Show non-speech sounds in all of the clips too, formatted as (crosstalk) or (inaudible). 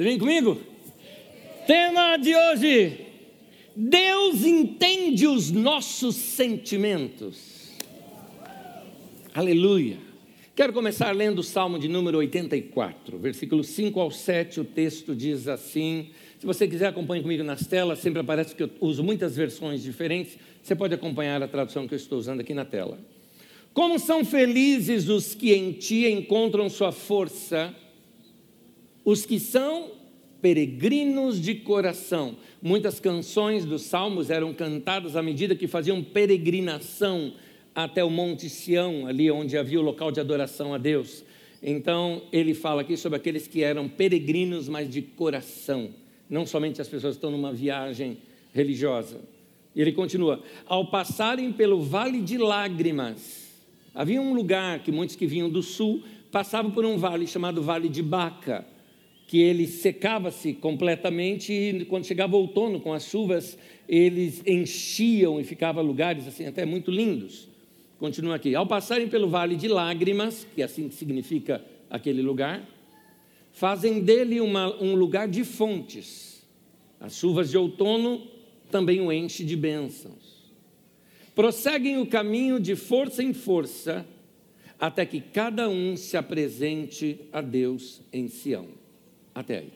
Vem comigo? Tema de hoje: Deus entende os nossos sentimentos. Aleluia. Quero começar lendo o Salmo de número 84, versículos 5 ao 7. O texto diz assim: se você quiser, acompanhe comigo nas telas, sempre aparece que eu uso muitas versões diferentes. Você pode acompanhar a tradução que eu estou usando aqui na tela. Como são felizes os que em ti encontram sua força, os que são peregrinos de coração. Muitas canções dos salmos eram cantadas à medida que faziam peregrinação até o Monte Sião, ali onde havia o local de adoração a Deus. Então, ele fala aqui sobre aqueles que eram peregrinos, mas de coração, não somente as pessoas que estão numa viagem religiosa. Ele continua: ao passarem pelo vale de lágrimas, havia um lugar que muitos que vinham do sul passavam por um vale chamado Vale de Baca, que ele secava-se completamente e quando chegava o outono com as chuvas, eles enchiam e ficava lugares assim até muito lindos. Continua aqui. Ao passarem pelo vale de lágrimas, que é assim significa aquele lugar, fazem dele uma, um lugar de fontes. As chuvas de outono também o enche de bênçãos. Prosseguem o caminho de força em força, até que cada um se apresente a Deus em Sião. Até aí.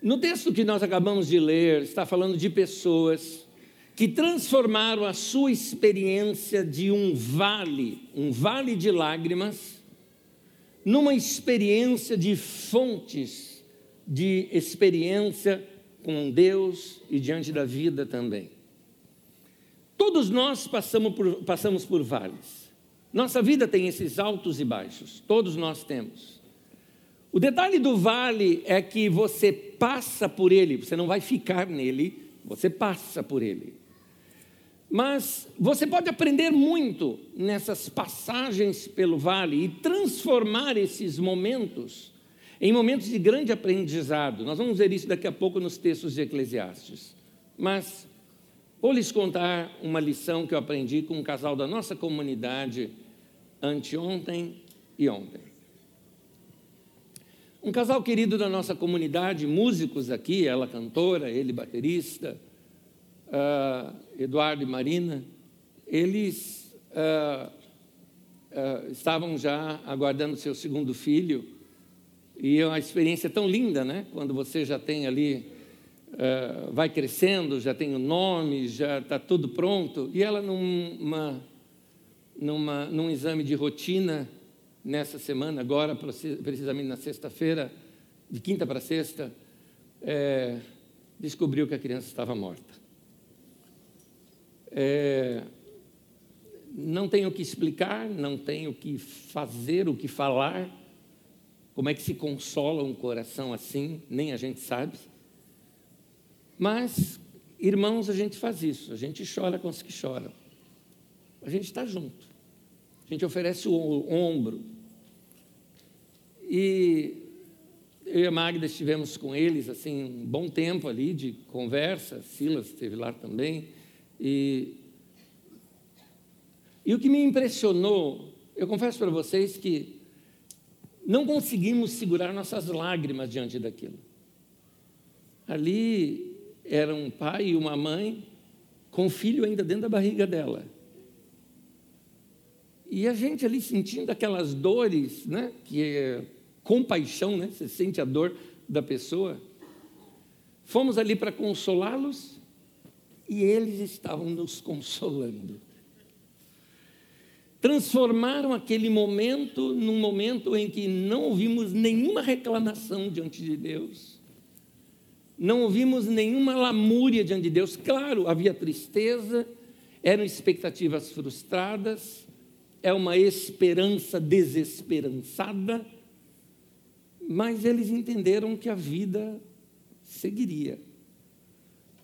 No texto que nós acabamos de ler, está falando de pessoas que transformaram a sua experiência de um vale, um vale de lágrimas, numa experiência de fontes de experiência com Deus e diante da vida também. Todos nós passamos por, passamos por vales. Nossa vida tem esses altos e baixos, todos nós temos. O detalhe do vale é que você passa por ele, você não vai ficar nele, você passa por ele. Mas você pode aprender muito nessas passagens pelo vale e transformar esses momentos em momentos de grande aprendizado. Nós vamos ver isso daqui a pouco nos textos de Eclesiastes. Mas vou lhes contar uma lição que eu aprendi com um casal da nossa comunidade anteontem e ontem. Um casal querido da nossa comunidade, músicos aqui, ela cantora, ele baterista uh, Eduardo e Marina, eles uh, uh, estavam já aguardando seu segundo filho, e é uma experiência tão linda, né? Quando você já tem ali, vai crescendo, já tem o nome, já está tudo pronto, e ela numa, numa, num exame de rotina, nessa semana, agora, precisamente na sexta-feira, de quinta para sexta, é, descobriu que a criança estava morta. É, não tenho o que explicar, não tenho o que fazer, o que falar. Como é que se consola um coração assim? Nem a gente sabe. Mas, irmãos, a gente faz isso. A gente chora com os que choram. A gente está junto. A gente oferece o ombro. E eu e a Magda estivemos com eles assim um bom tempo ali de conversa. Silas esteve lá também. E, e o que me impressionou, eu confesso para vocês que não conseguimos segurar nossas lágrimas diante daquilo. Ali era um pai e uma mãe com o filho ainda dentro da barriga dela. E a gente ali sentindo aquelas dores, né, que é compaixão, né, você sente a dor da pessoa. Fomos ali para consolá-los e eles estavam nos consolando. Transformaram aquele momento num momento em que não ouvimos nenhuma reclamação diante de Deus, não ouvimos nenhuma lamúria diante de Deus. Claro, havia tristeza, eram expectativas frustradas, é uma esperança desesperançada, mas eles entenderam que a vida seguiria.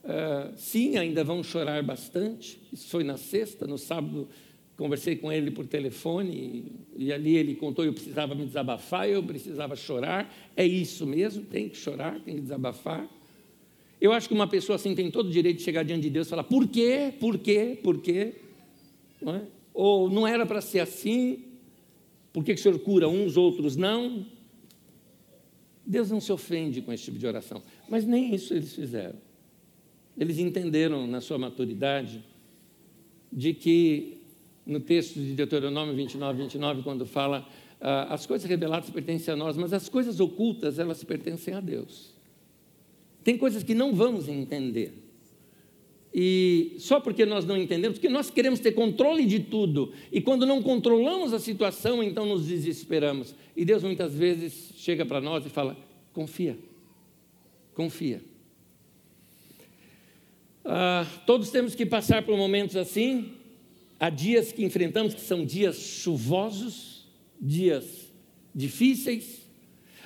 Uh, sim, ainda vão chorar bastante. Isso foi na sexta, no sábado conversei com ele por telefone e, e, ali ele contou eu precisava me desabafar, eu precisava chorar. É isso mesmo, tem que chorar, tem que desabafar. Eu acho que uma pessoa assim tem todo o direito de chegar diante de Deus e falar por quê, por quê, por quê, não é? Ou não era para ser assim. Por que, o senhor cura uns, outros não? Deus não se ofende com esse tipo de oração. Mas nem isso eles fizeram. Eles entenderam na sua maturidade de que no texto de Deuteronômio 29, 29, quando fala ah, as coisas reveladas pertencem a nós, mas as coisas ocultas elas pertencem a Deus. Tem coisas que não vamos entender. E só porque nós não entendemos, porque nós queremos ter controle de tudo, e quando não controlamos a situação, então nos desesperamos. E Deus muitas vezes chega para nós e fala: confia, confia. Ah, todos temos que passar por momentos assim. Há dias que enfrentamos que são dias chuvosos, dias difíceis.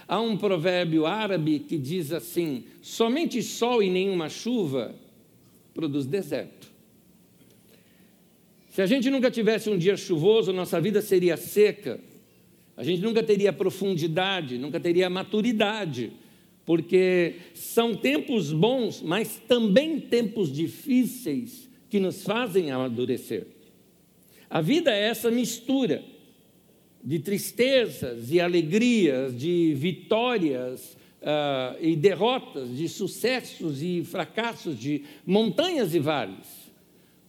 Há um provérbio árabe que diz assim: somente sol e nenhuma chuva produz deserto. Se a gente nunca tivesse um dia chuvoso, nossa vida seria seca. A gente nunca teria profundidade, nunca teria maturidade, porque são tempos bons, mas também tempos difíceis que nos fazem amadurecer. A vida é essa mistura de tristezas e alegrias, de vitórias uh, e derrotas, de sucessos e fracassos, de montanhas e vales.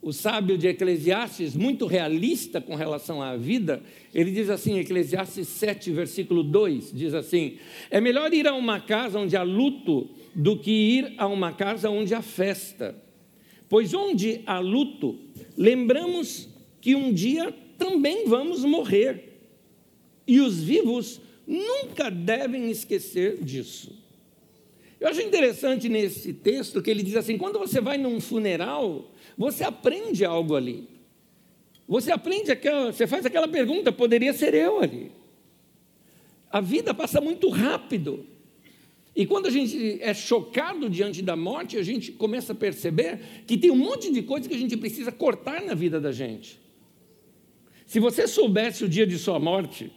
O sábio de Eclesiastes, muito realista com relação à vida, ele diz assim, Eclesiastes 7, versículo 2, diz assim: É melhor ir a uma casa onde há luto do que ir a uma casa onde há festa. Pois onde há luto, lembramos que um dia também vamos morrer. E os vivos nunca devem esquecer disso. Eu acho interessante nesse texto que ele diz assim: quando você vai num funeral, você aprende algo ali. Você aprende aquela, você faz aquela pergunta: poderia ser eu ali. A vida passa muito rápido. E quando a gente é chocado diante da morte, a gente começa a perceber que tem um monte de coisa que a gente precisa cortar na vida da gente. Se você soubesse o dia de sua morte,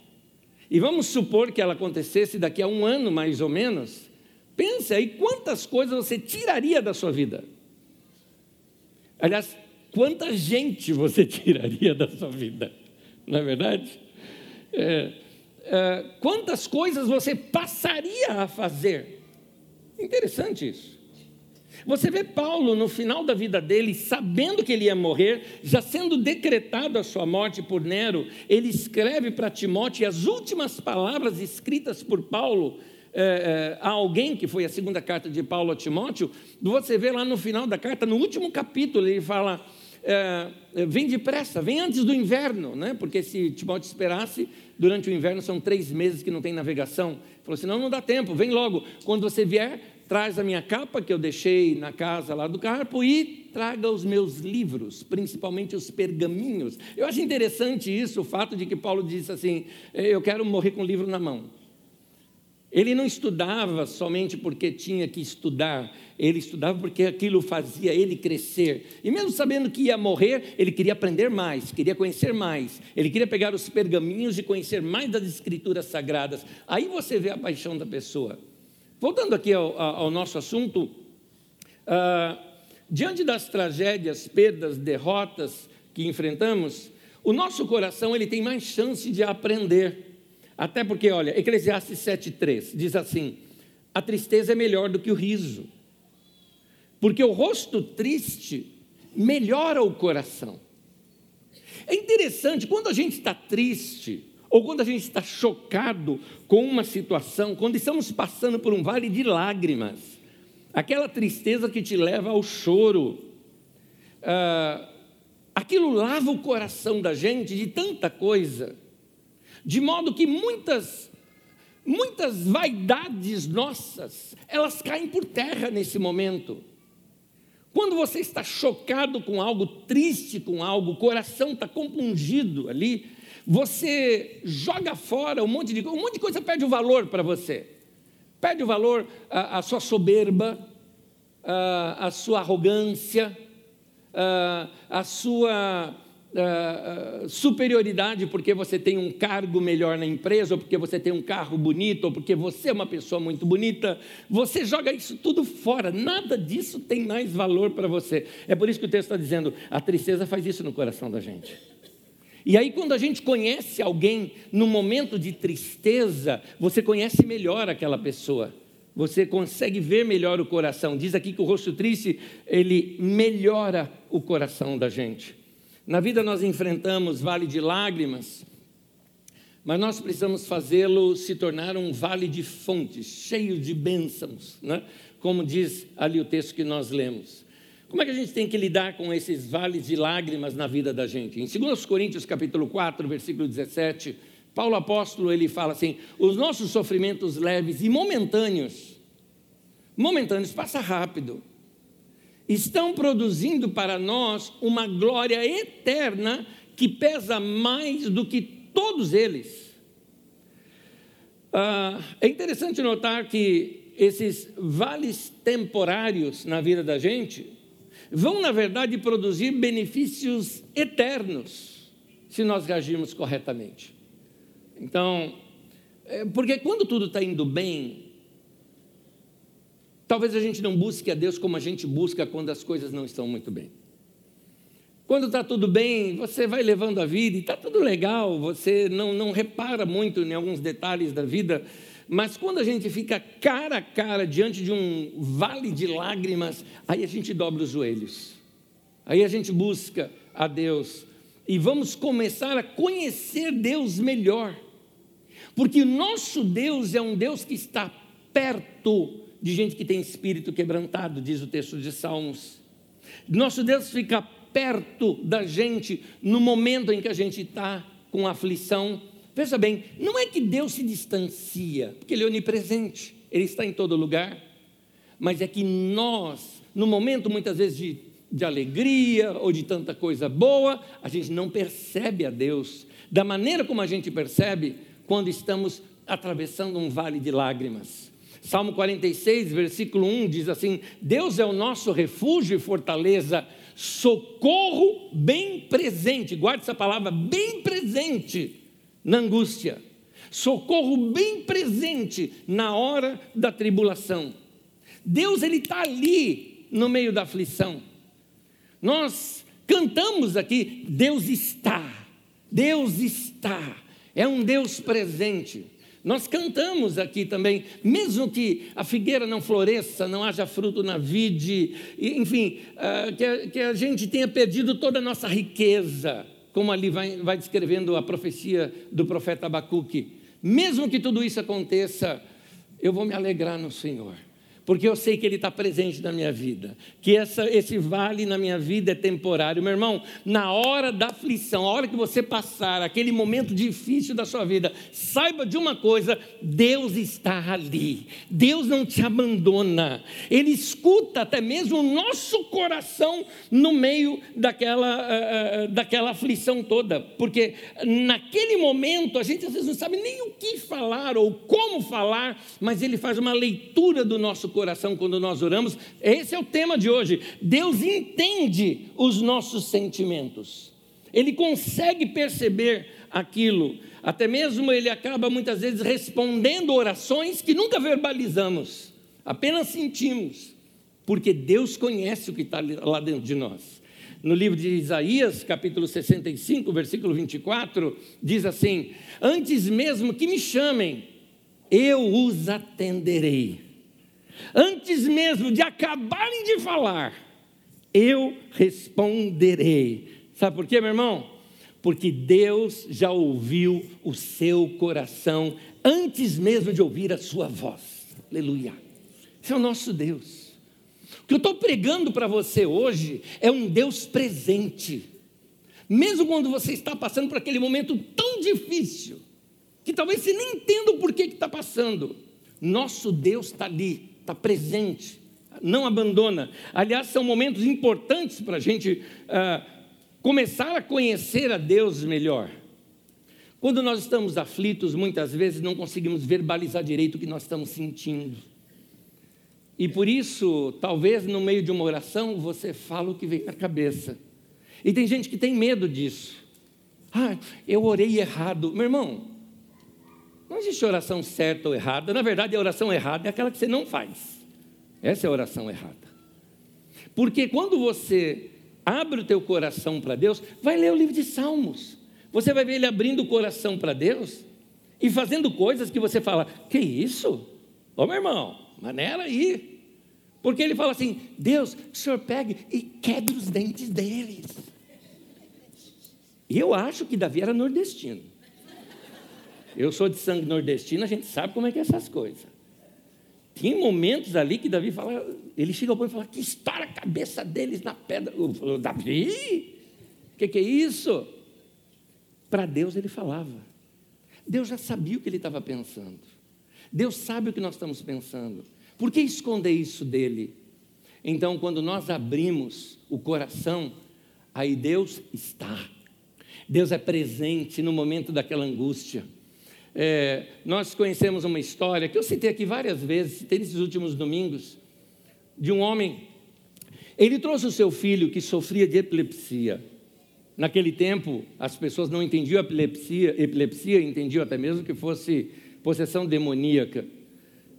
e vamos supor que ela acontecesse daqui a um ano mais ou menos, pense aí quantas coisas você tiraria da sua vida. Aliás, quanta gente você (laughs) tiraria da sua vida, não é verdade? É, é, quantas coisas você passaria a fazer? Interessante isso. Você vê Paulo no final da vida dele, sabendo que ele ia morrer, já sendo decretado a sua morte por Nero, ele escreve para Timóteo, e as últimas palavras escritas por Paulo é, é, a alguém, que foi a segunda carta de Paulo a Timóteo, você vê lá no final da carta, no último capítulo, ele fala: é, vem depressa, vem antes do inverno, né? porque se Timóteo esperasse, durante o inverno são três meses que não tem navegação. Ele falou assim: não, não dá tempo, vem logo. Quando você vier, traz a minha capa que eu deixei na casa lá do Carpo e traga os meus livros, principalmente os pergaminhos. Eu acho interessante isso, o fato de que Paulo disse assim: eu quero morrer com o livro na mão. Ele não estudava somente porque tinha que estudar, ele estudava porque aquilo fazia ele crescer. E mesmo sabendo que ia morrer, ele queria aprender mais, queria conhecer mais. Ele queria pegar os pergaminhos e conhecer mais das escrituras sagradas. Aí você vê a paixão da pessoa. Voltando aqui ao, ao nosso assunto, ah, diante das tragédias, perdas, derrotas que enfrentamos, o nosso coração ele tem mais chance de aprender. Até porque, olha, Eclesiastes 7,3 diz assim: a tristeza é melhor do que o riso, porque o rosto triste melhora o coração. É interessante, quando a gente está triste, ou quando a gente está chocado com uma situação, quando estamos passando por um vale de lágrimas, aquela tristeza que te leva ao choro, ah, aquilo lava o coração da gente de tanta coisa, de modo que muitas, muitas vaidades nossas, elas caem por terra nesse momento. Quando você está chocado com algo, triste com algo, o coração está compungido ali, você joga fora um monte de coisa, um monte de coisa perde o valor para você. Perde o valor a, a sua soberba, a, a sua arrogância, a, a sua superioridade porque você tem um cargo melhor na empresa, ou porque você tem um carro bonito, ou porque você é uma pessoa muito bonita. Você joga isso tudo fora, nada disso tem mais valor para você. É por isso que o texto está dizendo: a tristeza faz isso no coração da gente. E aí, quando a gente conhece alguém no momento de tristeza, você conhece melhor aquela pessoa. Você consegue ver melhor o coração. Diz aqui que o rosto triste, ele melhora o coração da gente. Na vida nós enfrentamos vale de lágrimas, mas nós precisamos fazê-lo se tornar um vale de fontes, cheio de bênçãos, né? como diz ali o texto que nós lemos. Como é que a gente tem que lidar com esses vales de lágrimas na vida da gente? Em 2 Coríntios capítulo 4, versículo 17, Paulo apóstolo, ele fala assim: "Os nossos sofrimentos leves e momentâneos, momentâneos passa rápido, estão produzindo para nós uma glória eterna que pesa mais do que todos eles." Ah, é interessante notar que esses vales temporários na vida da gente vão, na verdade, produzir benefícios eternos se nós reagirmos corretamente. Então, é, porque quando tudo está indo bem, talvez a gente não busque a Deus como a gente busca quando as coisas não estão muito bem. Quando está tudo bem, você vai levando a vida e está tudo legal, você não, não repara muito em alguns detalhes da vida, mas quando a gente fica cara a cara diante de um vale de lágrimas, aí a gente dobra os joelhos. Aí a gente busca a Deus e vamos começar a conhecer Deus melhor. Porque o nosso Deus é um Deus que está perto de gente que tem espírito quebrantado, diz o texto de Salmos. Nosso Deus fica perto da gente no momento em que a gente está com aflição Veja bem, não é que Deus se distancia, porque Ele é onipresente, Ele está em todo lugar, mas é que nós, no momento muitas vezes de, de alegria ou de tanta coisa boa, a gente não percebe a Deus da maneira como a gente percebe quando estamos atravessando um vale de lágrimas. Salmo 46, versículo 1 diz assim: Deus é o nosso refúgio e fortaleza, socorro bem presente. Guarde essa palavra, bem presente na angústia, socorro bem presente na hora da tribulação. Deus ele está ali no meio da aflição. Nós cantamos aqui, Deus está, Deus está, é um Deus presente. Nós cantamos aqui também, mesmo que a figueira não floresça, não haja fruto na vide, enfim, ah, que a, que a gente tenha perdido toda a nossa riqueza, como ali vai, vai descrevendo a profecia do profeta Abacuque. Mesmo que tudo isso aconteça, eu vou me alegrar no Senhor porque eu sei que Ele está presente na minha vida, que essa, esse vale na minha vida é temporário. Meu irmão, na hora da aflição, a hora que você passar aquele momento difícil da sua vida, saiba de uma coisa: Deus está ali, Deus não te abandona, Ele escuta até mesmo o nosso coração no meio daquela, uh, daquela aflição toda, porque naquele momento a gente às vezes não sabe nem o que falar ou como falar, mas Ele faz uma leitura do nosso coração quando nós oramos. Esse é o tema de hoje. Deus entende os nossos sentimentos. Ele consegue perceber aquilo. Até mesmo ele acaba muitas vezes respondendo orações que nunca verbalizamos, apenas sentimos, porque Deus conhece o que está lá dentro de nós. No livro de Isaías, capítulo 65, versículo 24, diz assim: Antes mesmo que me chamem, eu os atenderei. Antes mesmo de acabarem de falar, eu responderei. Sabe por quê, meu irmão? Porque Deus já ouviu o seu coração antes mesmo de ouvir a sua voz. Aleluia. Esse é o nosso Deus. O que eu estou pregando para você hoje é um Deus presente. Mesmo quando você está passando por aquele momento tão difícil, que talvez você nem entenda o porquê que está passando, nosso Deus está ali está presente, não abandona. Aliás, são momentos importantes para a gente uh, começar a conhecer a Deus melhor. Quando nós estamos aflitos, muitas vezes não conseguimos verbalizar direito o que nós estamos sentindo. E por isso, talvez no meio de uma oração, você fala o que vem na cabeça. E tem gente que tem medo disso. Ah, eu orei errado. Meu irmão, não existe oração certa ou errada. Na verdade, a oração errada é aquela que você não faz. Essa é a oração errada. Porque quando você abre o teu coração para Deus, vai ler o livro de Salmos. Você vai ver ele abrindo o coração para Deus e fazendo coisas que você fala: Que isso? Ô meu irmão, maneira aí. Porque ele fala assim: Deus, o senhor pegue e quebre os dentes deles. E eu acho que Davi era nordestino. Eu sou de sangue nordestino, a gente sabe como é que é essas coisas. Tem momentos ali que Davi fala, ele chega ao ponto e fala, que estoura a cabeça deles na pedra. Eu falo, Davi, o que, que é isso? Para Deus ele falava. Deus já sabia o que ele estava pensando. Deus sabe o que nós estamos pensando. Por que esconder isso dele? Então, quando nós abrimos o coração, aí Deus está. Deus é presente no momento daquela angústia. É, nós conhecemos uma história que eu citei aqui várias vezes, citei nesses últimos domingos, de um homem. Ele trouxe o seu filho que sofria de epilepsia. Naquele tempo, as pessoas não entendiam epilepsia, epilepsia entendiam até mesmo que fosse possessão demoníaca.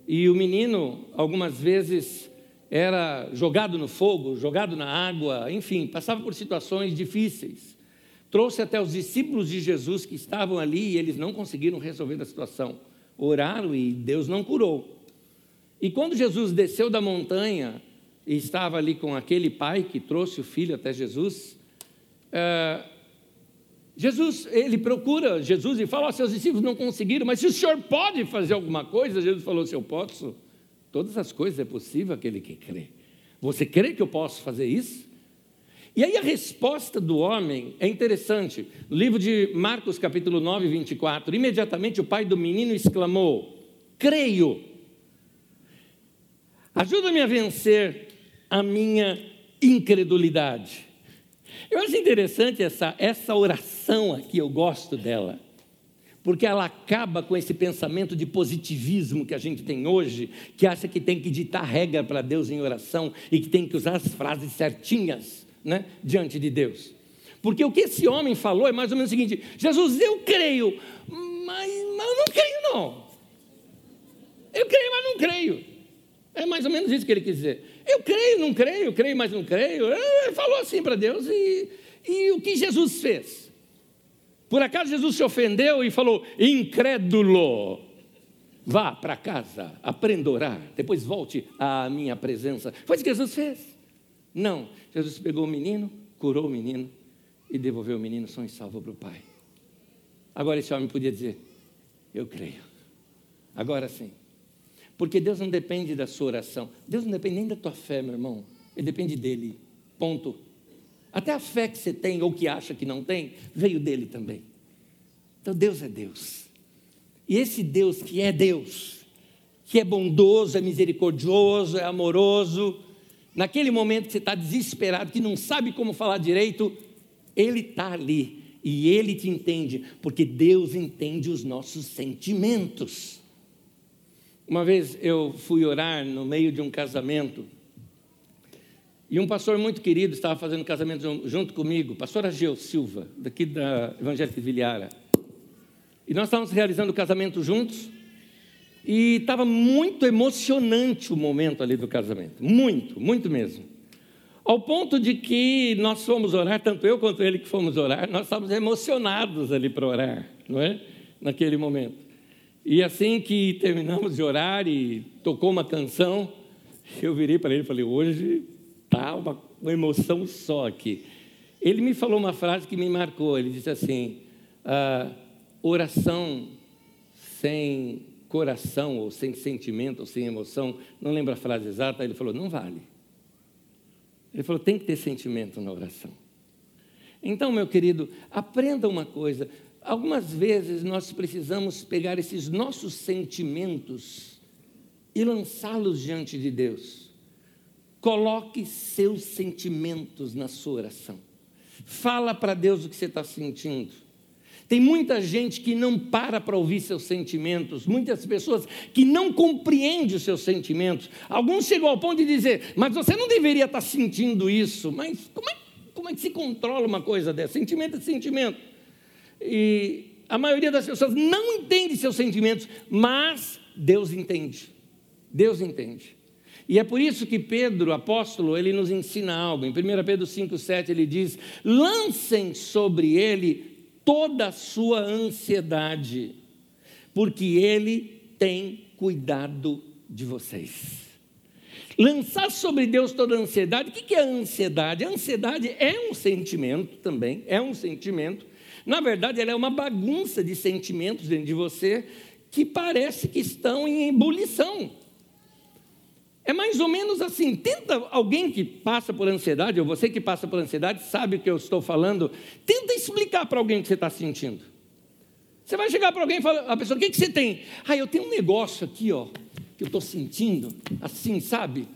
E o menino, algumas vezes, era jogado no fogo, jogado na água, enfim, passava por situações difíceis. Trouxe até os discípulos de Jesus que estavam ali e eles não conseguiram resolver a situação. Oraram e Deus não curou. E quando Jesus desceu da montanha e estava ali com aquele pai que trouxe o filho até Jesus, é, Jesus, ele procura Jesus e fala: oh, seus discípulos não conseguiram, mas se o senhor pode fazer alguma coisa, Jesus falou: se eu posso, todas as coisas é possível aquele que crê. Você crê que eu posso fazer isso? E aí a resposta do homem é interessante. No livro de Marcos, capítulo 9, 24, imediatamente o pai do menino exclamou: Creio. Ajuda-me a vencer a minha incredulidade. Eu acho interessante essa, essa oração aqui, eu gosto dela, porque ela acaba com esse pensamento de positivismo que a gente tem hoje, que acha que tem que ditar regra para Deus em oração e que tem que usar as frases certinhas né, diante de Deus. Porque o que esse homem falou é mais ou menos o seguinte: Jesus, eu creio, mas, mas eu não creio, não. Eu creio, mas não creio. É mais ou menos isso que ele quis dizer. Eu creio, não creio, creio, mas não creio. Ele falou assim para Deus e, e o que Jesus fez? Por acaso Jesus se ofendeu e falou, incrédulo, vá para casa, aprenda a orar, depois volte à minha presença. Foi isso que Jesus fez. Não, Jesus pegou o menino, curou o menino e devolveu o menino são e salvo para o pai. Agora esse homem podia dizer: Eu creio. Agora sim. Porque Deus não depende da sua oração. Deus não depende nem da tua fé, meu irmão. Ele depende dele. Ponto. Até a fé que você tem ou que acha que não tem, veio dele também. Então Deus é Deus. E esse Deus que é Deus, que é bondoso, é misericordioso, é amoroso, naquele momento que você está desesperado, que não sabe como falar direito, Ele está ali e Ele te entende, porque Deus entende os nossos sentimentos. Uma vez eu fui orar no meio de um casamento e um pastor muito querido estava fazendo casamento junto comigo, pastor Ageu Silva, daqui da Evangélica de Vilhara. E nós estávamos realizando o casamento juntos e estava muito emocionante o momento ali do casamento. Muito, muito mesmo. Ao ponto de que nós fomos orar, tanto eu quanto ele que fomos orar, nós estávamos emocionados ali para orar, não é? Naquele momento. E assim que terminamos de orar e tocou uma canção, eu virei para ele e falei: hoje está uma, uma emoção só aqui. Ele me falou uma frase que me marcou. Ele disse assim: ah, oração sem coração, ou sem sentimento, ou sem emoção, não lembro a frase exata, ele falou: não vale. Ele falou: tem que ter sentimento na oração. Então, meu querido, aprenda uma coisa. Algumas vezes nós precisamos pegar esses nossos sentimentos e lançá-los diante de Deus. Coloque seus sentimentos na sua oração. Fala para Deus o que você está sentindo. Tem muita gente que não para para ouvir seus sentimentos, muitas pessoas que não compreendem os seus sentimentos. Alguns chegam ao ponto de dizer, mas você não deveria estar sentindo isso. Mas como é, como é que se controla uma coisa dessa? Sentimento é sentimento. E a maioria das pessoas não entende seus sentimentos, mas Deus entende. Deus entende. E é por isso que Pedro, apóstolo, ele nos ensina algo. Em 1 Pedro 5,7 ele diz: lancem sobre ele toda a sua ansiedade, porque Ele tem cuidado de vocês. Lançar sobre Deus toda a ansiedade, o que é a ansiedade? A ansiedade é um sentimento também, é um sentimento. Na verdade, ela é uma bagunça de sentimentos dentro de você que parece que estão em ebulição. É mais ou menos assim. Tenta alguém que passa por ansiedade, ou você que passa por ansiedade, sabe o que eu estou falando. Tenta explicar para alguém o que você está sentindo. Você vai chegar para alguém e falar, a pessoa, o que, que você tem? Ah, eu tenho um negócio aqui, ó, que eu estou sentindo, assim, sabe?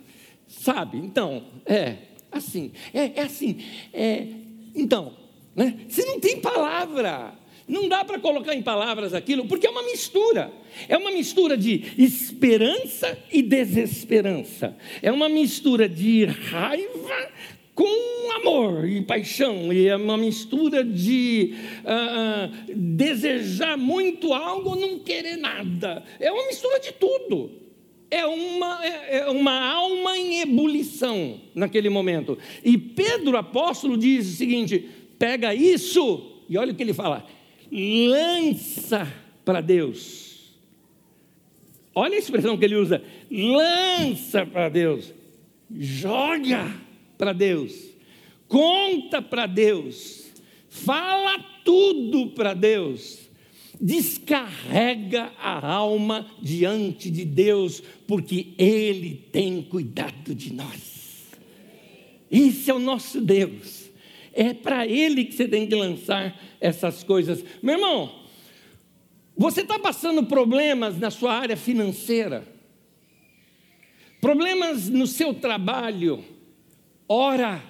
Sabe? Então, é, assim, é, é assim, é, então, né? Você não tem palavra. Não dá para colocar em palavras aquilo, porque é uma mistura. É uma mistura de esperança e desesperança. É uma mistura de raiva com amor e paixão. E é uma mistura de uh, desejar muito algo não querer nada. É uma mistura de tudo. É uma, é, é uma alma em ebulição naquele momento. E Pedro, apóstolo, diz o seguinte: pega isso, e olha o que ele fala lança para Deus. Olha a expressão que ele usa: lança para Deus, joga para Deus, conta para Deus, fala tudo para Deus, descarrega a alma diante de Deus, porque Ele tem cuidado de nós. Esse é o nosso Deus. É para Ele que você tem que lançar essas coisas. Meu irmão, você está passando problemas na sua área financeira, problemas no seu trabalho, ora,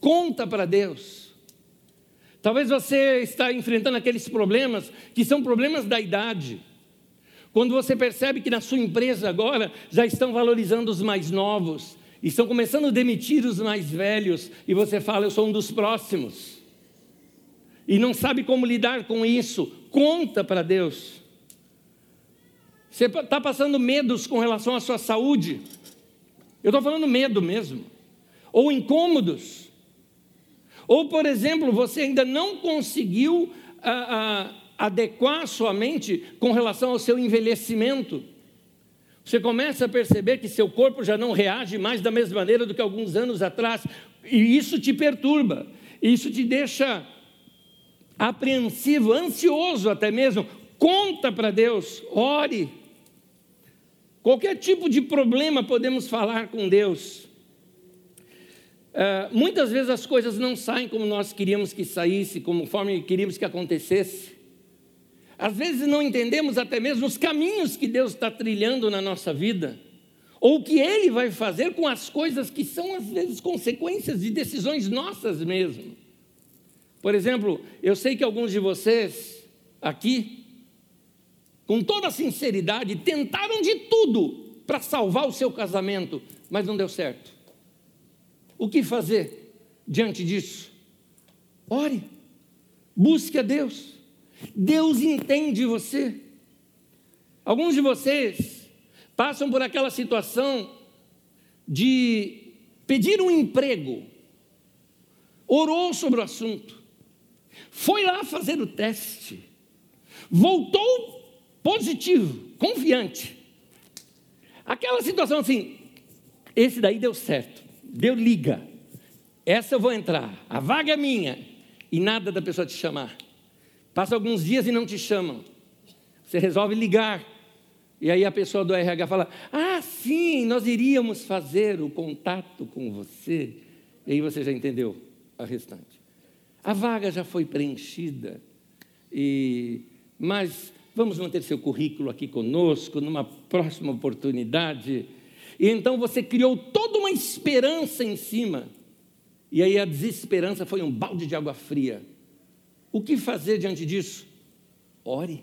conta para Deus. Talvez você está enfrentando aqueles problemas que são problemas da idade. Quando você percebe que na sua empresa agora já estão valorizando os mais novos, estão começando a demitir os mais velhos, e você fala, eu sou um dos próximos e não sabe como lidar com isso, conta para Deus. Você está passando medos com relação à sua saúde. Eu estou falando medo mesmo. Ou incômodos. Ou, por exemplo, você ainda não conseguiu a, a, adequar sua mente com relação ao seu envelhecimento. Você começa a perceber que seu corpo já não reage mais da mesma maneira do que alguns anos atrás, e isso te perturba, isso te deixa apreensivo, ansioso até mesmo, conta para Deus, ore. Qualquer tipo de problema podemos falar com Deus. Uh, muitas vezes as coisas não saem como nós queríamos que saísse, conforme queríamos que acontecesse. Às vezes não entendemos até mesmo os caminhos que Deus está trilhando na nossa vida, ou o que Ele vai fazer com as coisas que são às vezes consequências de decisões nossas mesmo. Por exemplo, eu sei que alguns de vocês aqui, com toda sinceridade, tentaram de tudo para salvar o seu casamento, mas não deu certo. O que fazer diante disso? Ore, busque a Deus. Deus entende você. Alguns de vocês passam por aquela situação de pedir um emprego, orou sobre o assunto, foi lá fazer o teste, voltou positivo, confiante. Aquela situação assim, esse daí deu certo, deu liga, essa eu vou entrar, a vaga é minha, e nada da pessoa te chamar. Passa alguns dias e não te chamam. Você resolve ligar. E aí a pessoa do RH fala: Ah, sim, nós iríamos fazer o contato com você. E aí você já entendeu a restante. A vaga já foi preenchida, e, mas vamos manter seu currículo aqui conosco numa próxima oportunidade. E então você criou toda uma esperança em cima, e aí a desesperança foi um balde de água fria. O que fazer diante disso? Ore,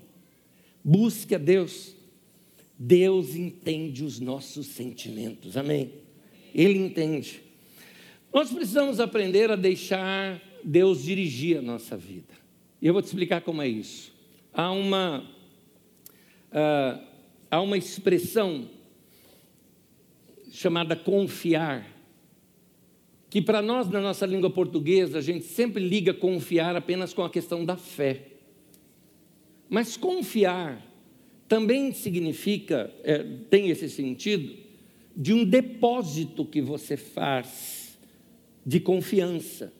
busque a Deus. Deus entende os nossos sentimentos, amém? Ele entende. Nós precisamos aprender a deixar Deus dirigir a nossa vida. E eu vou te explicar como é isso. Há uma, uh, há uma expressão chamada confiar. Que para nós, na nossa língua portuguesa, a gente sempre liga confiar apenas com a questão da fé. Mas confiar também significa, é, tem esse sentido, de um depósito que você faz de confiança.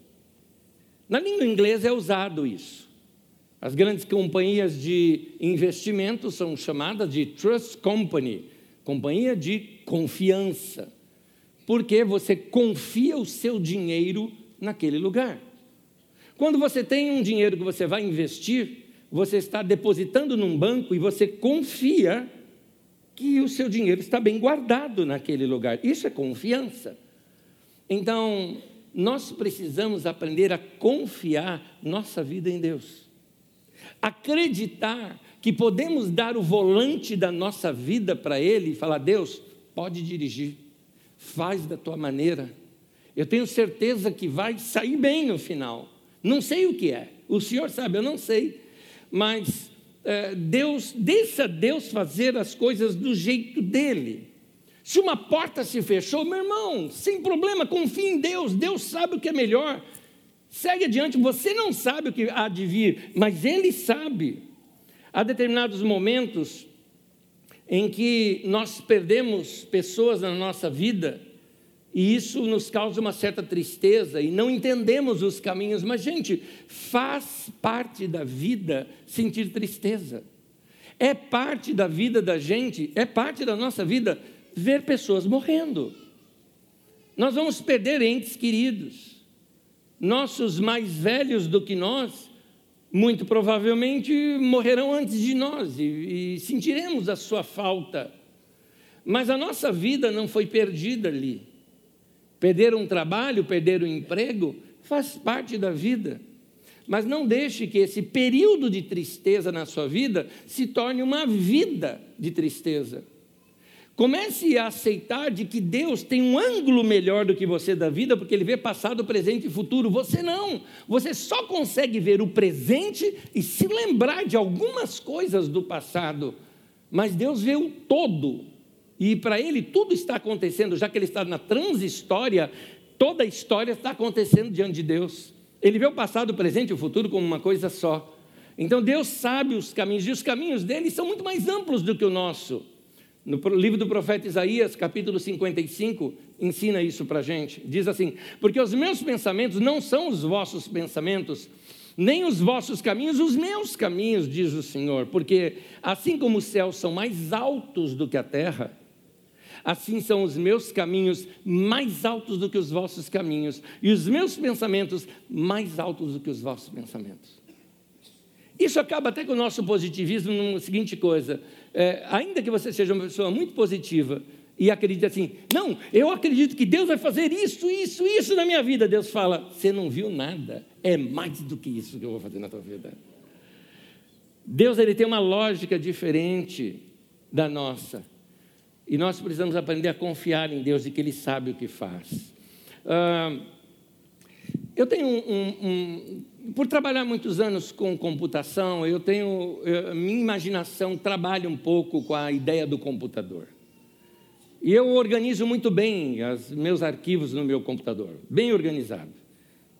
Na língua inglesa é usado isso. As grandes companhias de investimento são chamadas de trust company, companhia de confiança, porque você confia o seu dinheiro naquele lugar. Quando você tem um dinheiro que você vai investir, você está depositando num banco e você confia que o seu dinheiro está bem guardado naquele lugar. Isso é confiança. Então, nós precisamos aprender a confiar nossa vida em Deus. Acreditar que podemos dar o volante da nossa vida para Ele e falar: Deus, pode dirigir, faz da tua maneira. Eu tenho certeza que vai sair bem no final. Não sei o que é, o Senhor sabe, eu não sei, mas é, Deus, deixa Deus fazer as coisas do jeito dele. Se uma porta se fechou, meu irmão, sem problema, confie em Deus, Deus sabe o que é melhor. Segue adiante, você não sabe o que há de vir, mas Ele sabe. Há determinados momentos em que nós perdemos pessoas na nossa vida e isso nos causa uma certa tristeza e não entendemos os caminhos, mas, gente, faz parte da vida sentir tristeza. É parte da vida da gente, é parte da nossa vida ver pessoas morrendo. Nós vamos perder entes queridos. Nossos mais velhos do que nós, muito provavelmente morrerão antes de nós e, e sentiremos a sua falta. Mas a nossa vida não foi perdida ali. Perder um trabalho, perder um emprego, faz parte da vida. Mas não deixe que esse período de tristeza na sua vida se torne uma vida de tristeza. Comece a aceitar de que Deus tem um ângulo melhor do que você da vida, porque Ele vê passado, presente e futuro. Você não. Você só consegue ver o presente e se lembrar de algumas coisas do passado. Mas Deus vê o todo. E para Ele tudo está acontecendo, já que Ele está na transhistória, toda a história está acontecendo diante de Deus. Ele vê o passado, o presente e o futuro como uma coisa só. Então Deus sabe os caminhos, e os caminhos dele são muito mais amplos do que o nosso. No livro do profeta Isaías, capítulo 55, ensina isso para a gente. Diz assim: Porque os meus pensamentos não são os vossos pensamentos, nem os vossos caminhos, os meus caminhos, diz o Senhor. Porque assim como os céus são mais altos do que a terra, assim são os meus caminhos mais altos do que os vossos caminhos, e os meus pensamentos mais altos do que os vossos pensamentos. Isso acaba até com o nosso positivismo numa seguinte coisa: é, ainda que você seja uma pessoa muito positiva e acredite assim, não, eu acredito que Deus vai fazer isso, isso, isso na minha vida. Deus fala, você não viu nada, é mais do que isso que eu vou fazer na tua vida. Deus ele tem uma lógica diferente da nossa. E nós precisamos aprender a confiar em Deus e que Ele sabe o que faz. Ah, eu tenho um, um, por trabalhar muitos anos com computação, eu tenho, eu, minha imaginação trabalha um pouco com a ideia do computador. E eu organizo muito bem os meus arquivos no meu computador, bem organizado.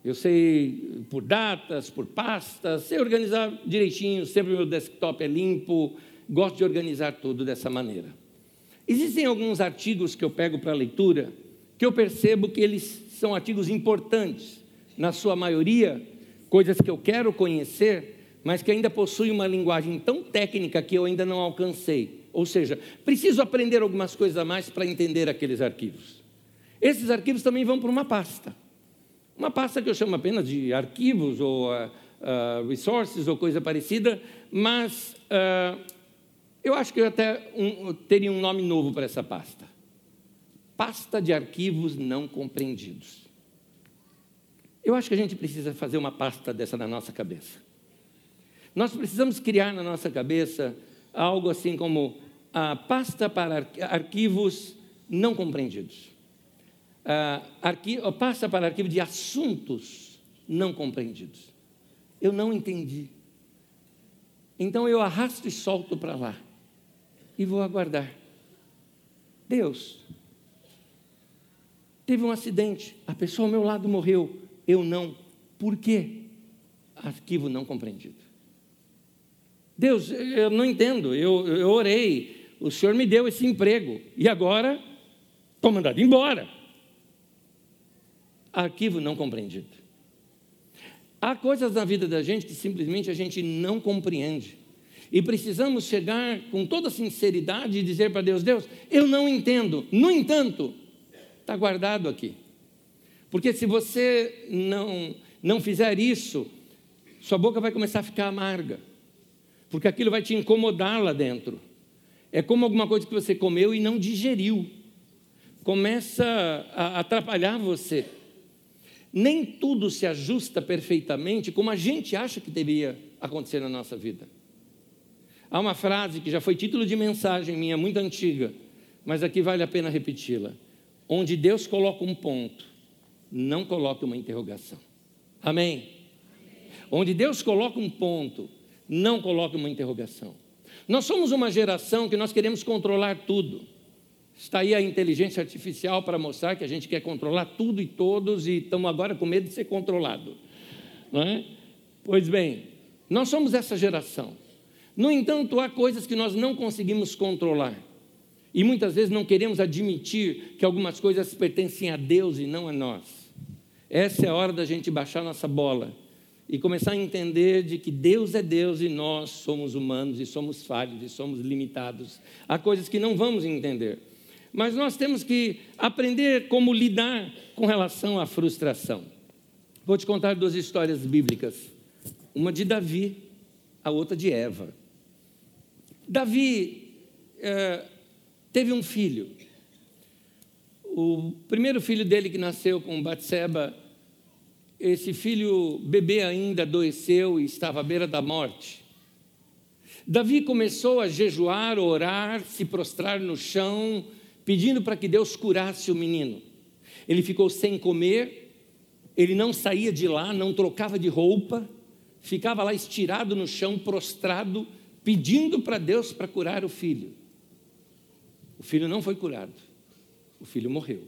Eu sei por datas, por pastas, sei organizar direitinho, sempre meu desktop é limpo, gosto de organizar tudo dessa maneira. Existem alguns artigos que eu pego para leitura que eu percebo que eles são artigos importantes, na sua maioria, coisas que eu quero conhecer, mas que ainda possuem uma linguagem tão técnica que eu ainda não alcancei. Ou seja, preciso aprender algumas coisas a mais para entender aqueles arquivos. Esses arquivos também vão para uma pasta. Uma pasta que eu chamo apenas de arquivos ou uh, uh, resources ou coisa parecida, mas uh, eu acho que eu até um, teria um nome novo para essa pasta. Pasta de arquivos não compreendidos. Eu acho que a gente precisa fazer uma pasta dessa na nossa cabeça. Nós precisamos criar na nossa cabeça algo assim como a pasta para arquivos não compreendidos. A, pasta para arquivo de assuntos não compreendidos. Eu não entendi. Então eu arrasto e solto para lá. E vou aguardar. Deus, teve um acidente, a pessoa ao meu lado morreu, eu não. Por quê? Arquivo não compreendido. Deus, eu não entendo, eu, eu orei, o Senhor me deu esse emprego, e agora estou mandado embora. Arquivo não compreendido. Há coisas na vida da gente que simplesmente a gente não compreende. E precisamos chegar com toda sinceridade e dizer para Deus: Deus, eu não entendo. No entanto, está guardado aqui. Porque se você não, não fizer isso, sua boca vai começar a ficar amarga. Porque aquilo vai te incomodar lá dentro. É como alguma coisa que você comeu e não digeriu. Começa a atrapalhar você. Nem tudo se ajusta perfeitamente como a gente acha que deveria acontecer na nossa vida. Há uma frase que já foi título de mensagem minha, muito antiga, mas aqui vale a pena repeti-la. Onde Deus coloca um ponto, não coloque uma interrogação. Amém? Amém? Onde Deus coloca um ponto, não coloque uma interrogação. Nós somos uma geração que nós queremos controlar tudo. Está aí a inteligência artificial para mostrar que a gente quer controlar tudo e todos e estamos agora com medo de ser controlado. Não é? Pois bem, nós somos essa geração. No entanto, há coisas que nós não conseguimos controlar. E muitas vezes não queremos admitir que algumas coisas pertencem a Deus e não a nós. Essa é a hora da gente baixar nossa bola e começar a entender de que Deus é Deus e nós somos humanos e somos falhos e somos limitados. Há coisas que não vamos entender. Mas nós temos que aprender como lidar com relação à frustração. Vou te contar duas histórias bíblicas. Uma de Davi, a outra de Eva. Davi é, teve um filho. O primeiro filho dele que nasceu com Batseba, esse filho bebê ainda adoeceu e estava à beira da morte. Davi começou a jejuar, orar, se prostrar no chão, pedindo para que Deus curasse o menino. Ele ficou sem comer, ele não saía de lá, não trocava de roupa, ficava lá estirado no chão, prostrado, pedindo para Deus para curar o filho. O filho não foi curado, o filho morreu.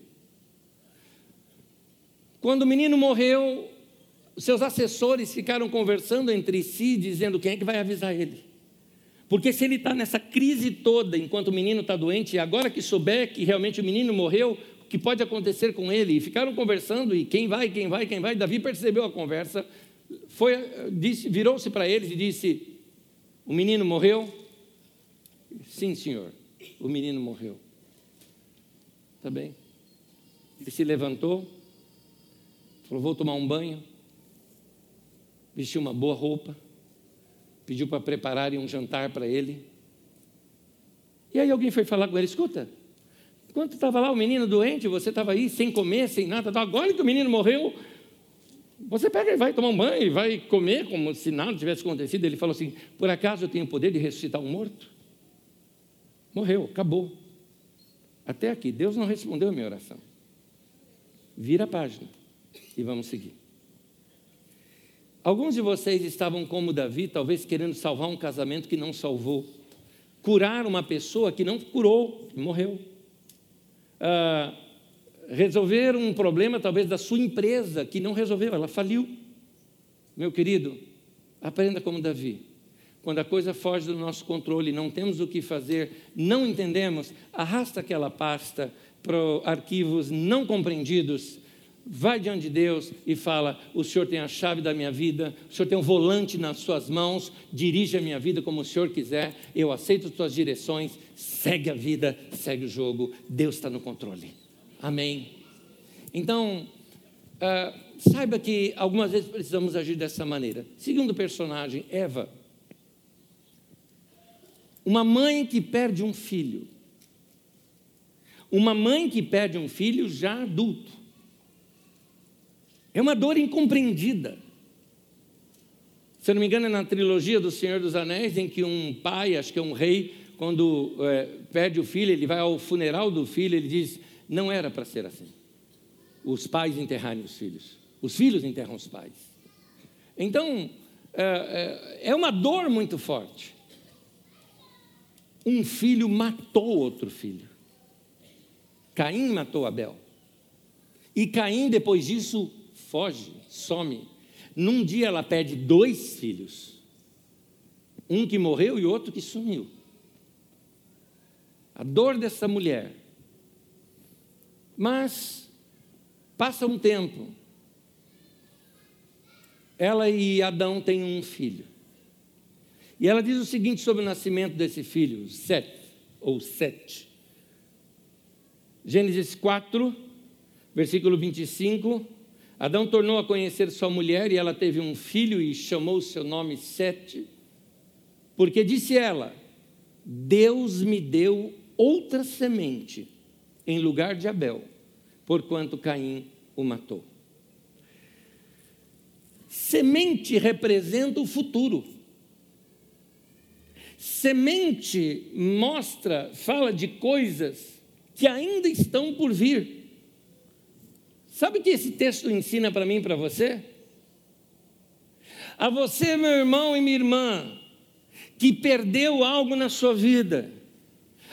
Quando o menino morreu, seus assessores ficaram conversando entre si, dizendo quem é que vai avisar ele. Porque se ele está nessa crise toda, enquanto o menino está doente, e agora que souber que realmente o menino morreu, o que pode acontecer com ele? E ficaram conversando, e quem vai, quem vai, quem vai. Davi percebeu a conversa, foi, virou-se para eles e disse: o menino morreu? Sim, senhor, o menino morreu. Bem? Ele se levantou, falou: Vou tomar um banho, vestiu uma boa roupa, pediu para prepararem um jantar para ele. E aí alguém foi falar com ele: Escuta, enquanto estava lá o menino doente, você estava aí sem comer, sem nada, agora que o menino morreu, você pega e vai tomar um banho e vai comer como se nada tivesse acontecido. Ele falou assim: Por acaso eu tenho o poder de ressuscitar um morto? Morreu, acabou. Até aqui, Deus não respondeu a minha oração. Vira a página e vamos seguir. Alguns de vocês estavam como Davi, talvez querendo salvar um casamento que não salvou, curar uma pessoa que não curou, morreu. Ah, resolver um problema, talvez, da sua empresa, que não resolveu, ela faliu. Meu querido, aprenda como Davi. Quando a coisa foge do nosso controle, não temos o que fazer, não entendemos, arrasta aquela pasta para arquivos não compreendidos, vai diante de Deus e fala: O Senhor tem a chave da minha vida, o Senhor tem um volante nas suas mãos, dirige a minha vida como o Senhor quiser, eu aceito as suas direções, segue a vida, segue o jogo, Deus está no controle. Amém. Então, uh, saiba que algumas vezes precisamos agir dessa maneira. Segundo personagem, Eva. Uma mãe que perde um filho. Uma mãe que perde um filho já adulto. É uma dor incompreendida. Se eu não me engano, é na trilogia do Senhor dos Anéis, em que um pai, acho que é um rei, quando é, perde o filho, ele vai ao funeral do filho, ele diz: não era para ser assim. Os pais enterrarem os filhos. Os filhos enterram os pais. Então, é, é, é uma dor muito forte. Um filho matou outro filho. Caim matou Abel. E Caim, depois disso, foge, some. Num dia ela pede dois filhos. Um que morreu e outro que sumiu. A dor dessa mulher. Mas passa um tempo. Ela e Adão têm um filho. E ela diz o seguinte sobre o nascimento desse filho, Sete, ou Sete. Gênesis 4, versículo 25. Adão tornou a conhecer sua mulher e ela teve um filho e chamou seu nome Sete, porque disse ela: Deus me deu outra semente em lugar de Abel, porquanto Caim o matou. Semente representa o futuro. Semente mostra, fala de coisas que ainda estão por vir. Sabe o que esse texto ensina para mim e para você? A você, meu irmão e minha irmã, que perdeu algo na sua vida,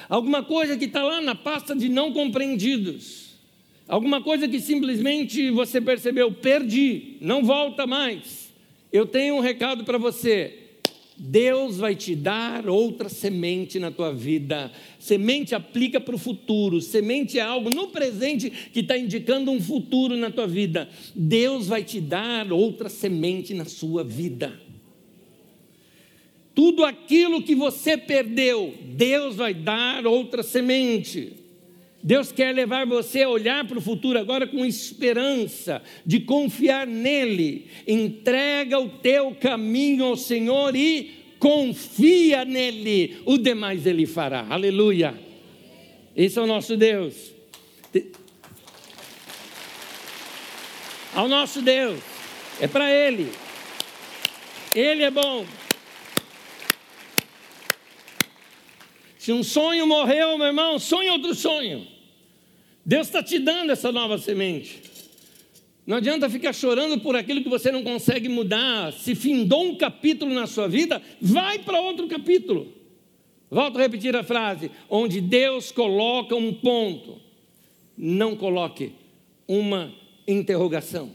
alguma coisa que está lá na pasta de não compreendidos, alguma coisa que simplesmente você percebeu, perdi, não volta mais. Eu tenho um recado para você. Deus vai te dar outra semente na tua vida. Semente aplica para o futuro. Semente é algo no presente que está indicando um futuro na tua vida. Deus vai te dar outra semente na sua vida. Tudo aquilo que você perdeu, Deus vai dar outra semente. Deus quer levar você a olhar para o futuro agora com esperança, de confiar nele. Entrega o teu caminho ao Senhor e confia nele, o demais ele fará. Aleluia. Esse é o nosso Deus. Ao nosso Deus, é para Ele. Ele é bom. Se um sonho morreu, meu irmão, sonhe outro sonho. Deus está te dando essa nova semente. Não adianta ficar chorando por aquilo que você não consegue mudar. Se findou um capítulo na sua vida, vai para outro capítulo. Volto a repetir a frase: onde Deus coloca um ponto, não coloque uma interrogação.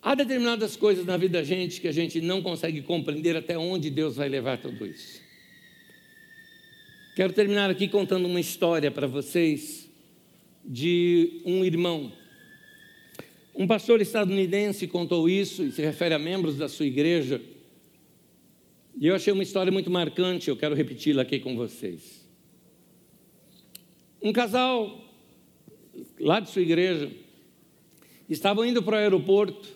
Há determinadas coisas na vida da gente que a gente não consegue compreender até onde Deus vai levar tudo isso. Quero terminar aqui contando uma história para vocês de um irmão. Um pastor estadunidense contou isso e se refere a membros da sua igreja. E eu achei uma história muito marcante, eu quero repeti-la aqui com vocês. Um casal lá de sua igreja estavam indo para o aeroporto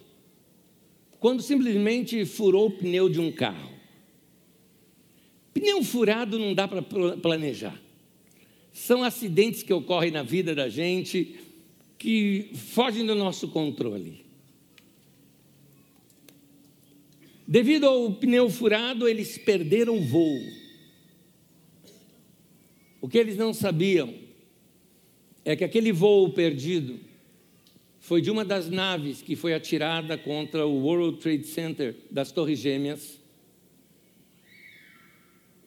quando simplesmente furou o pneu de um carro. Pneu furado não dá para planejar. São acidentes que ocorrem na vida da gente que fogem do nosso controle. Devido ao pneu furado, eles perderam o voo. O que eles não sabiam é que aquele voo perdido foi de uma das naves que foi atirada contra o World Trade Center das Torres Gêmeas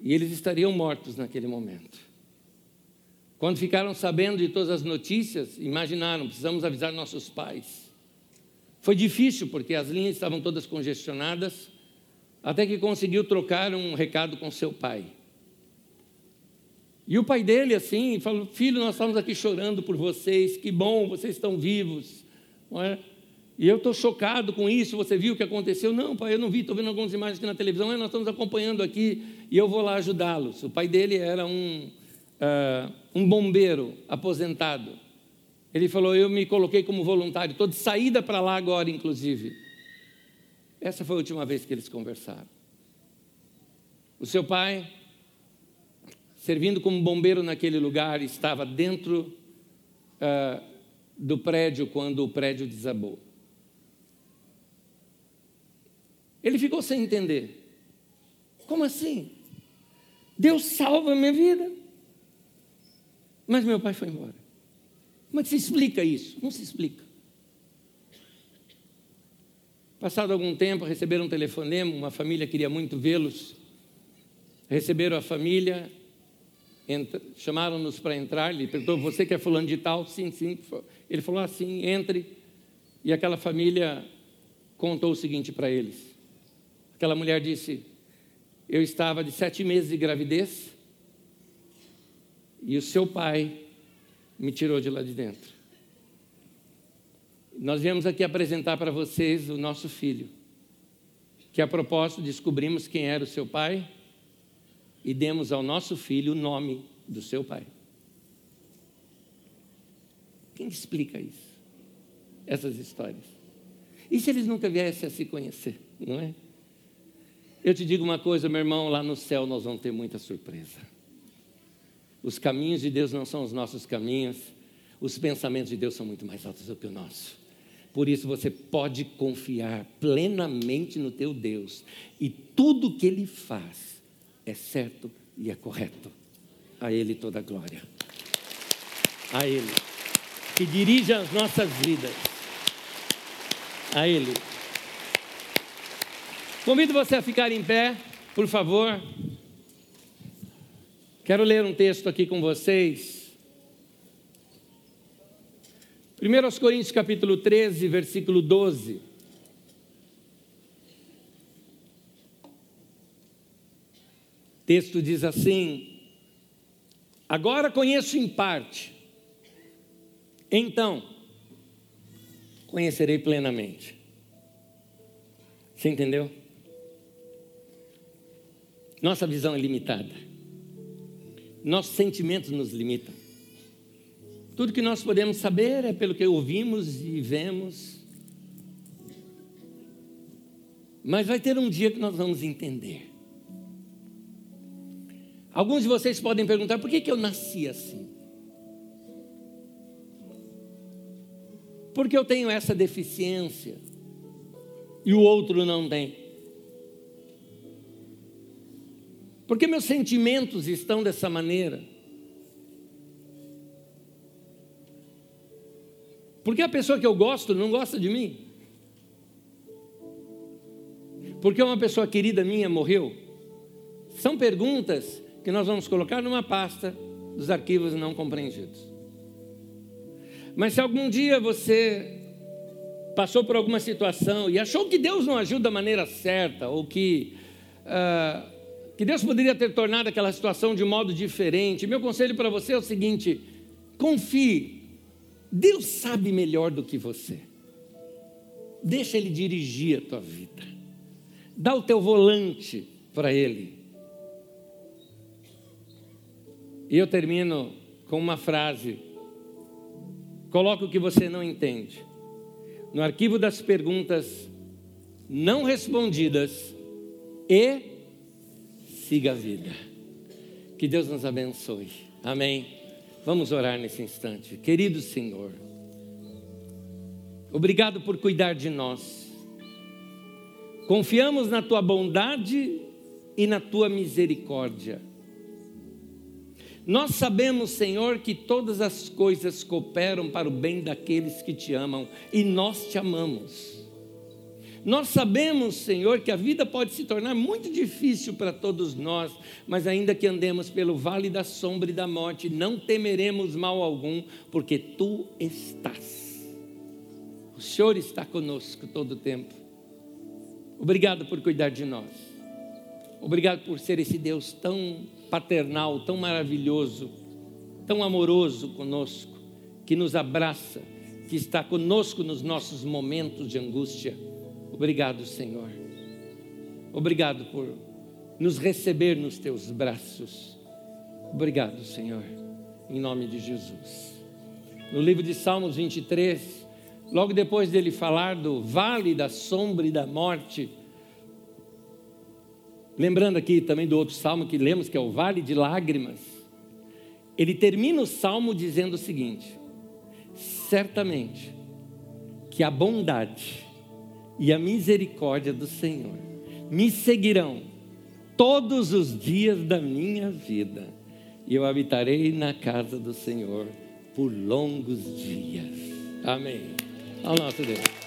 e eles estariam mortos naquele momento. Quando ficaram sabendo de todas as notícias, imaginaram, precisamos avisar nossos pais. Foi difícil porque as linhas estavam todas congestionadas, até que conseguiu trocar um recado com seu pai. E o pai dele, assim, falou: Filho, nós estamos aqui chorando por vocês, que bom, vocês estão vivos. É? E eu estou chocado com isso. Você viu o que aconteceu? Não, pai, eu não vi. Estou vendo algumas imagens aqui na televisão. É, nós estamos acompanhando aqui e eu vou lá ajudá-los. O pai dele era um, uh, um bombeiro aposentado. Ele falou: Eu me coloquei como voluntário. Estou de saída para lá agora, inclusive. Essa foi a última vez que eles conversaram. O seu pai, servindo como bombeiro naquele lugar, estava dentro uh, do prédio quando o prédio desabou. Ele ficou sem entender. Como assim? Deus salva a minha vida. Mas meu pai foi embora. Como é que se explica isso? Não se explica. Passado algum tempo, receberam um telefonema, uma família queria muito vê-los. Receberam a família, chamaram-nos para entrar, ele perguntou, você que é fulano de tal? Sim, sim. Ele falou assim, entre. E aquela família contou o seguinte para eles. Aquela mulher disse, eu estava de sete meses de gravidez e o seu pai me tirou de lá de dentro. Nós viemos aqui apresentar para vocês o nosso filho, que a propósito descobrimos quem era o seu pai e demos ao nosso filho o nome do seu pai. Quem explica isso? Essas histórias. E se eles nunca viessem a se conhecer, não é? Eu te digo uma coisa, meu irmão, lá no céu nós vamos ter muita surpresa. Os caminhos de Deus não são os nossos caminhos, os pensamentos de Deus são muito mais altos do que o nosso. Por isso você pode confiar plenamente no teu Deus e tudo que ele faz é certo e é correto. A ele toda a glória. A ele que dirige as nossas vidas. A ele. Convido você a ficar em pé, por favor. Quero ler um texto aqui com vocês. 1 Coríntios capítulo 13, versículo 12. O texto diz assim: Agora conheço em parte, então conhecerei plenamente. Você entendeu? Nossa visão é limitada. Nossos sentimentos nos limitam. Tudo que nós podemos saber é pelo que ouvimos e vemos. Mas vai ter um dia que nós vamos entender. Alguns de vocês podem perguntar: por que, que eu nasci assim? Porque eu tenho essa deficiência e o outro não tem. Porque meus sentimentos estão dessa maneira? Porque a pessoa que eu gosto não gosta de mim? Porque uma pessoa querida minha morreu? São perguntas que nós vamos colocar numa pasta dos arquivos não compreendidos. Mas se algum dia você passou por alguma situação e achou que Deus não ajuda da maneira certa, ou que uh, que Deus poderia ter tornado aquela situação de modo diferente. Meu conselho para você é o seguinte: confie, Deus sabe melhor do que você. Deixa Ele dirigir a tua vida. Dá o teu volante para Ele. E eu termino com uma frase. Coloca o que você não entende. No arquivo das perguntas não respondidas e siga a vida. Que Deus nos abençoe. Amém. Vamos orar nesse instante. Querido Senhor, obrigado por cuidar de nós. Confiamos na tua bondade e na tua misericórdia. Nós sabemos, Senhor, que todas as coisas cooperam para o bem daqueles que te amam e nós te amamos. Nós sabemos, Senhor, que a vida pode se tornar muito difícil para todos nós, mas ainda que andemos pelo vale da sombra e da morte, não temeremos mal algum, porque tu estás. O Senhor está conosco todo o tempo. Obrigado por cuidar de nós. Obrigado por ser esse Deus tão paternal, tão maravilhoso, tão amoroso conosco, que nos abraça, que está conosco nos nossos momentos de angústia Obrigado, Senhor. Obrigado por nos receber nos teus braços. Obrigado, Senhor, em nome de Jesus. No livro de Salmos 23, logo depois dele falar do vale da sombra e da morte, lembrando aqui também do outro salmo que lemos, que é o vale de lágrimas, ele termina o salmo dizendo o seguinte: certamente que a bondade e a misericórdia do Senhor me seguirão todos os dias da minha vida, e eu habitarei na casa do Senhor por longos dias. Amém. Ao nosso Deus.